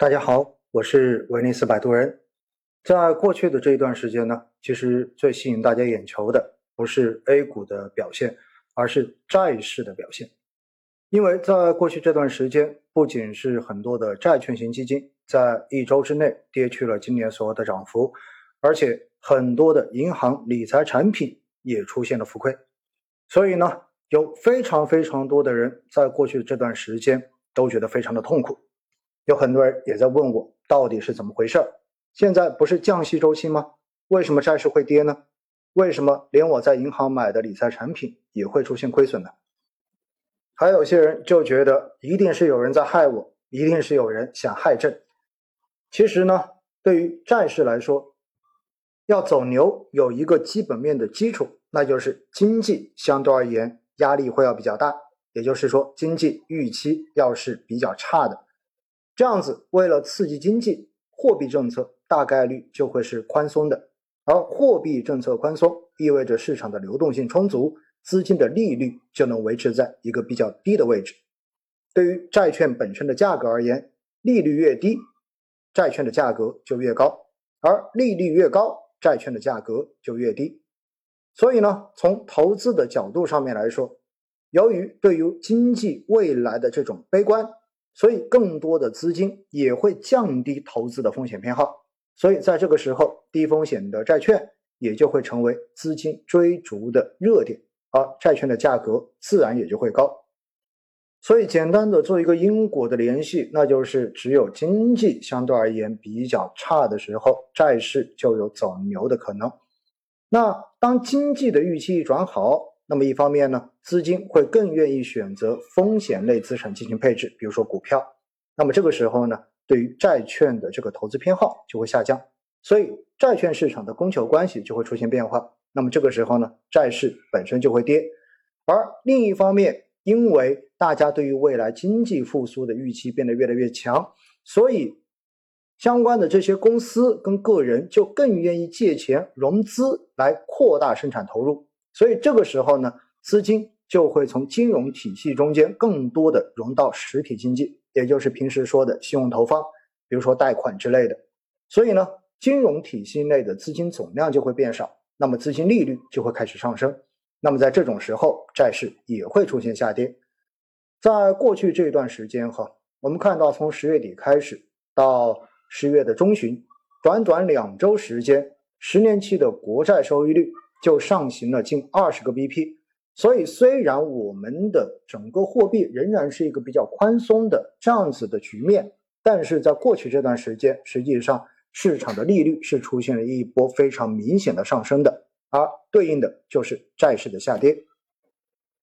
大家好，我是威尼斯摆渡人。在过去的这一段时间呢，其实最吸引大家眼球的不是 A 股的表现，而是债市的表现。因为在过去这段时间，不仅是很多的债券型基金在一周之内跌去了今年所有的涨幅，而且很多的银行理财产品也出现了浮亏。所以呢，有非常非常多的人在过去这段时间都觉得非常的痛苦。有很多人也在问我，到底是怎么回事儿？现在不是降息周期吗？为什么债市会跌呢？为什么连我在银行买的理财产品也会出现亏损呢？还有些人就觉得一定是有人在害我，一定是有人想害朕。其实呢，对于债市来说，要走牛有一个基本面的基础，那就是经济相对而言压力会要比较大，也就是说经济预期要是比较差的。这样子，为了刺激经济，货币政策大概率就会是宽松的。而货币政策宽松，意味着市场的流动性充足，资金的利率就能维持在一个比较低的位置。对于债券本身的价格而言，利率越低，债券的价格就越高；而利率越高，债券的价格就越低。所以呢，从投资的角度上面来说，由于对于经济未来的这种悲观。所以，更多的资金也会降低投资的风险偏好，所以在这个时候，低风险的债券也就会成为资金追逐的热点，而债券的价格自然也就会高。所以，简单的做一个因果的联系，那就是只有经济相对而言比较差的时候，债市就有走牛的可能。那当经济的预期一转好，那么一方面呢，资金会更愿意选择风险类资产进行配置，比如说股票。那么这个时候呢，对于债券的这个投资偏好就会下降，所以债券市场的供求关系就会出现变化。那么这个时候呢，债市本身就会跌。而另一方面，因为大家对于未来经济复苏的预期变得越来越强，所以相关的这些公司跟个人就更愿意借钱融资来扩大生产投入。所以这个时候呢，资金就会从金融体系中间更多的融到实体经济，也就是平时说的信用投放，比如说贷款之类的。所以呢，金融体系内的资金总量就会变少，那么资金利率就会开始上升。那么在这种时候，债市也会出现下跌。在过去这段时间哈，我们看到从十月底开始到十月的中旬，短短两周时间，十年期的国债收益率。就上行了近二十个 BP，所以虽然我们的整个货币仍然是一个比较宽松的这样子的局面，但是在过去这段时间，实际上市场的利率是出现了一波非常明显的上升的，而对应的就是债市的下跌。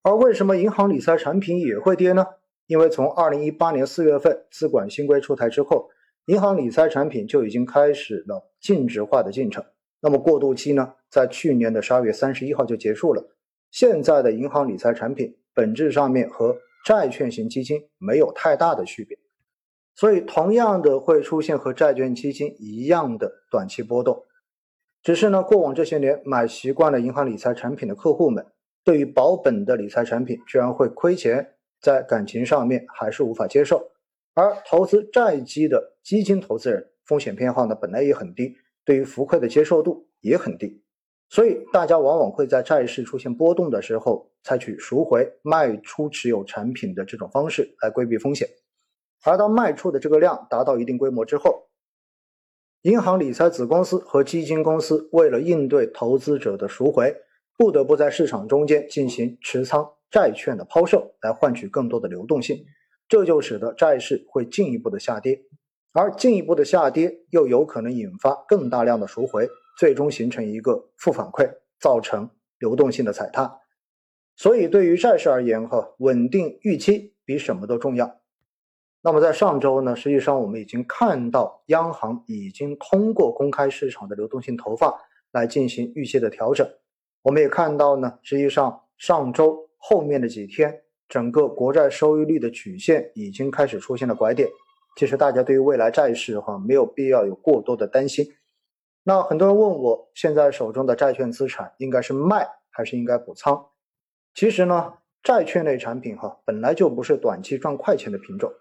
而为什么银行理财产品也会跌呢？因为从二零一八年四月份资管新规出台之后，银行理财产品就已经开始了净值化的进程。那么过渡期呢，在去年的十二月三十一号就结束了。现在的银行理财产品本质上面和债券型基金没有太大的区别，所以同样的会出现和债券基金一样的短期波动。只是呢，过往这些年买习惯了银行理财产品的客户们，对于保本的理财产品居然会亏钱，在感情上面还是无法接受。而投资债基的基金投资人，风险偏好呢本来也很低。对于浮亏的接受度也很低，所以大家往往会在债市出现波动的时候，采取赎回、卖出持有产品的这种方式来规避风险。而当卖出的这个量达到一定规模之后，银行理财子公司和基金公司为了应对投资者的赎回，不得不在市场中间进行持仓债券的抛售，来换取更多的流动性，这就使得债市会进一步的下跌。而进一步的下跌又有可能引发更大量的赎回，最终形成一个负反馈，造成流动性的踩踏。所以对于债市而言，哈，稳定预期比什么都重要。那么在上周呢，实际上我们已经看到央行已经通过公开市场的流动性投放来进行预期的调整。我们也看到呢，实际上上周后面的几天，整个国债收益率的曲线已经开始出现了拐点。其实大家对于未来债市哈没有必要有过多的担心。那很多人问我，现在手中的债券资产应该是卖还是应该补仓？其实呢，债券类产品哈本来就不是短期赚快钱的品种，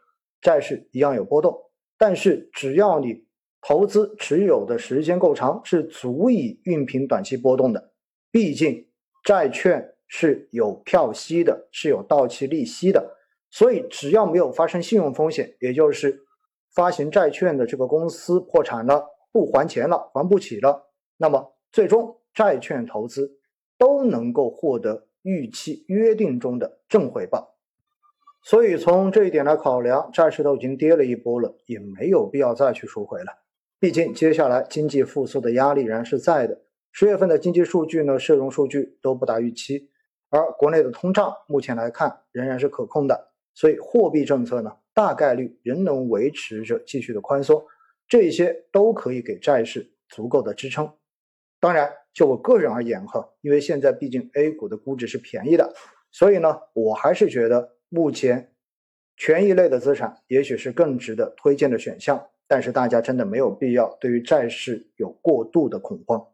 债市一样有波动，但是只要你投资持有的时间够长，是足以熨平短期波动的。毕竟债券是有票息的，是有到期利息的，所以只要没有发生信用风险，也就是发行债券的这个公司破产了，不还钱了，还不起了，那么最终债券投资都能够获得预期约定中的正回报。所以从这一点来考量，债市都已经跌了一波了，也没有必要再去赎回了。毕竟接下来经济复苏的压力仍然是在的。十月份的经济数据呢，社融数据都不达预期，而国内的通胀目前来看仍然是可控的，所以货币政策呢，大概率仍能维持着继续的宽松，这些都可以给债市足够的支撑。当然，就我个人而言哈，因为现在毕竟 A 股的估值是便宜的，所以呢，我还是觉得。目前，权益类的资产也许是更值得推荐的选项，但是大家真的没有必要对于债市有过度的恐慌。